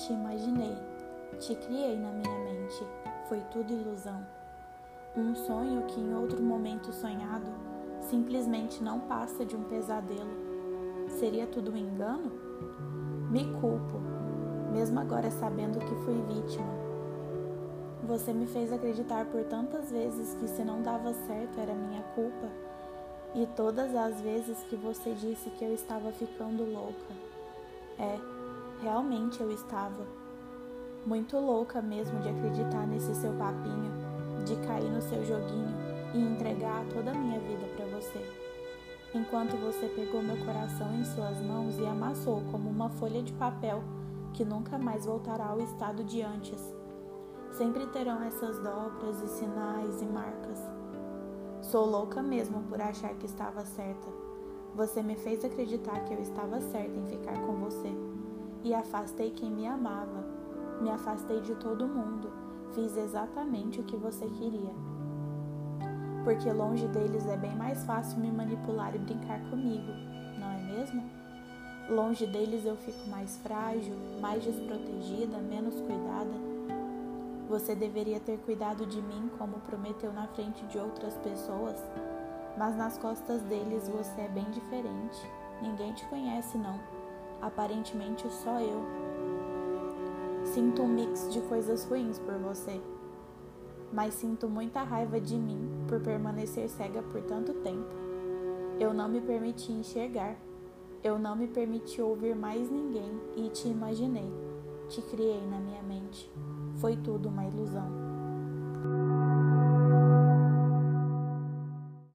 te imaginei, te criei na minha mente. Foi tudo ilusão. Um sonho que em outro momento sonhado simplesmente não passa de um pesadelo. Seria tudo um engano? Me culpo, mesmo agora sabendo que fui vítima. Você me fez acreditar por tantas vezes que se não dava certo era minha culpa, e todas as vezes que você disse que eu estava ficando louca. É, realmente eu estava. Muito louca mesmo de acreditar nesse seu papinho, de cair no seu joguinho e entregar toda a minha vida para você. Enquanto você pegou meu coração em suas mãos e amassou como uma folha de papel que nunca mais voltará ao estado de antes. Sempre terão essas dobras e sinais e marcas. Sou louca mesmo por achar que estava certa. Você me fez acreditar que eu estava certa em ficar com você. E afastei quem me amava. Me afastei de todo mundo. Fiz exatamente o que você queria. Porque longe deles é bem mais fácil me manipular e brincar comigo, não é mesmo? Longe deles eu fico mais frágil, mais desprotegida, menos cuidada. Você deveria ter cuidado de mim como prometeu na frente de outras pessoas, mas nas costas deles você é bem diferente. Ninguém te conhece, não. Aparentemente só eu. Sinto um mix de coisas ruins por você, mas sinto muita raiva de mim por permanecer cega por tanto tempo. Eu não me permiti enxergar. Eu não me permiti ouvir mais ninguém e te imaginei. Te criei na minha mente. Foi tudo uma ilusão.